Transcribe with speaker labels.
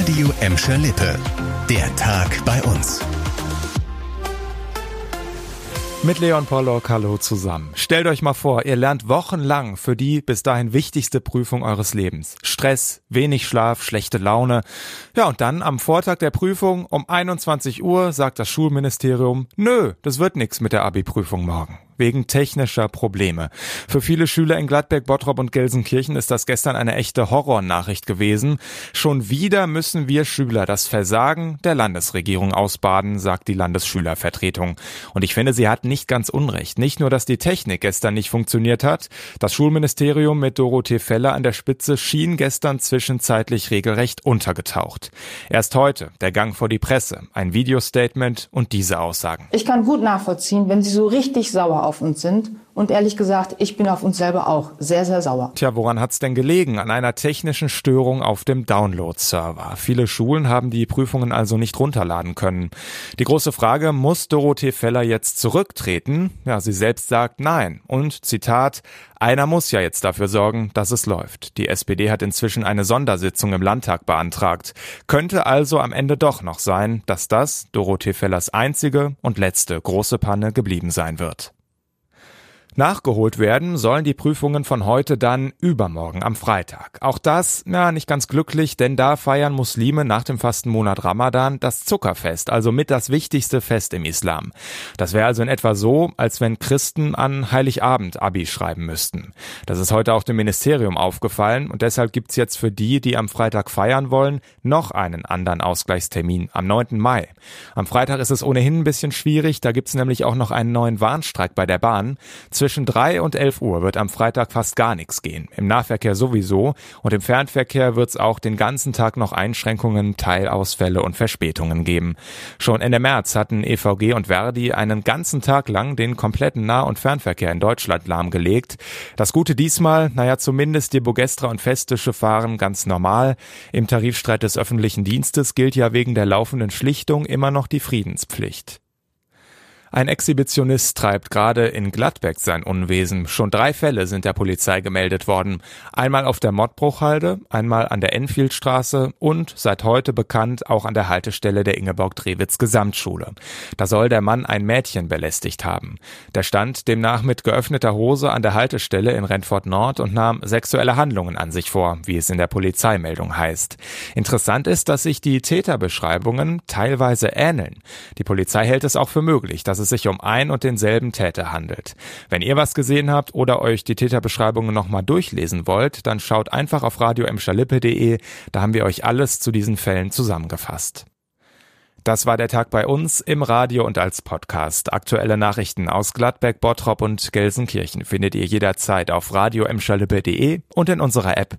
Speaker 1: Radio Emscher Lippe. Der Tag bei uns.
Speaker 2: Mit Leon Pollock, hallo zusammen. Stellt euch mal vor, ihr lernt wochenlang für die bis dahin wichtigste Prüfung eures Lebens. Stress, wenig Schlaf, schlechte Laune. Ja, und dann am Vortag der Prüfung um 21 Uhr sagt das Schulministerium, nö, das wird nix mit der Abi-Prüfung morgen wegen technischer Probleme. Für viele Schüler in Gladbeck, Bottrop und Gelsenkirchen ist das gestern eine echte Horrornachricht gewesen. Schon wieder müssen wir Schüler das Versagen der Landesregierung ausbaden, sagt die Landesschülervertretung. Und ich finde, sie hat nicht ganz unrecht. Nicht nur, dass die Technik gestern nicht funktioniert hat, das Schulministerium mit Dorothee Feller an der Spitze schien gestern zwischenzeitlich regelrecht untergetaucht. Erst heute der Gang vor die Presse, ein Videostatement und diese Aussagen.
Speaker 3: Ich kann gut nachvollziehen, wenn Sie so richtig sauer auf uns sind. Und ehrlich gesagt, ich bin auf uns selber auch sehr, sehr sauer.
Speaker 2: Tja, woran hat's denn gelegen? An einer technischen Störung auf dem Download-Server. Viele Schulen haben die Prüfungen also nicht runterladen können. Die große Frage, muss Dorothee Feller jetzt zurücktreten? Ja, sie selbst sagt nein. Und Zitat, einer muss ja jetzt dafür sorgen, dass es läuft. Die SPD hat inzwischen eine Sondersitzung im Landtag beantragt. Könnte also am Ende doch noch sein, dass das Dorothee Fellers einzige und letzte große Panne geblieben sein wird. Nachgeholt werden sollen die Prüfungen von heute dann übermorgen am Freitag. Auch das, ja, nicht ganz glücklich, denn da feiern Muslime nach dem Fastenmonat Ramadan das Zuckerfest, also mit das wichtigste Fest im Islam. Das wäre also in etwa so, als wenn Christen an Heiligabend Abi schreiben müssten. Das ist heute auch dem Ministerium aufgefallen und deshalb gibt's jetzt für die, die am Freitag feiern wollen, noch einen anderen Ausgleichstermin am 9. Mai. Am Freitag ist es ohnehin ein bisschen schwierig, da gibt's nämlich auch noch einen neuen Warnstreik bei der Bahn. Zwischen drei und elf Uhr wird am Freitag fast gar nichts gehen. Im Nahverkehr sowieso und im Fernverkehr wird es auch den ganzen Tag noch Einschränkungen, Teilausfälle und Verspätungen geben. Schon Ende März hatten EVG und Verdi einen ganzen Tag lang den kompletten Nah- und Fernverkehr in Deutschland lahmgelegt. Das Gute diesmal, naja, zumindest die Bogestra und Festische fahren ganz normal. Im Tarifstreit des öffentlichen Dienstes gilt ja wegen der laufenden Schlichtung immer noch die Friedenspflicht. Ein Exhibitionist treibt gerade in Gladbeck sein Unwesen. Schon drei Fälle sind der Polizei gemeldet worden. Einmal auf der Mottbruchhalde, einmal an der Enfieldstraße und seit heute bekannt auch an der Haltestelle der Ingeborg-Drewitz Gesamtschule. Da soll der Mann ein Mädchen belästigt haben. Der stand demnach mit geöffneter Hose an der Haltestelle in Rentfort Nord und nahm sexuelle Handlungen an sich vor, wie es in der Polizeimeldung heißt. Interessant ist, dass sich die Täterbeschreibungen teilweise ähneln. Die Polizei hält es auch für möglich, dass es sich um ein und denselben Täter handelt. Wenn ihr was gesehen habt oder euch die Täterbeschreibungen nochmal durchlesen wollt, dann schaut einfach auf radioemschalippe.de, da haben wir euch alles zu diesen Fällen zusammengefasst. Das war der Tag bei uns im Radio und als Podcast. Aktuelle Nachrichten aus Gladbeck, Bottrop und Gelsenkirchen findet ihr jederzeit auf radioemschalippe.de und in unserer App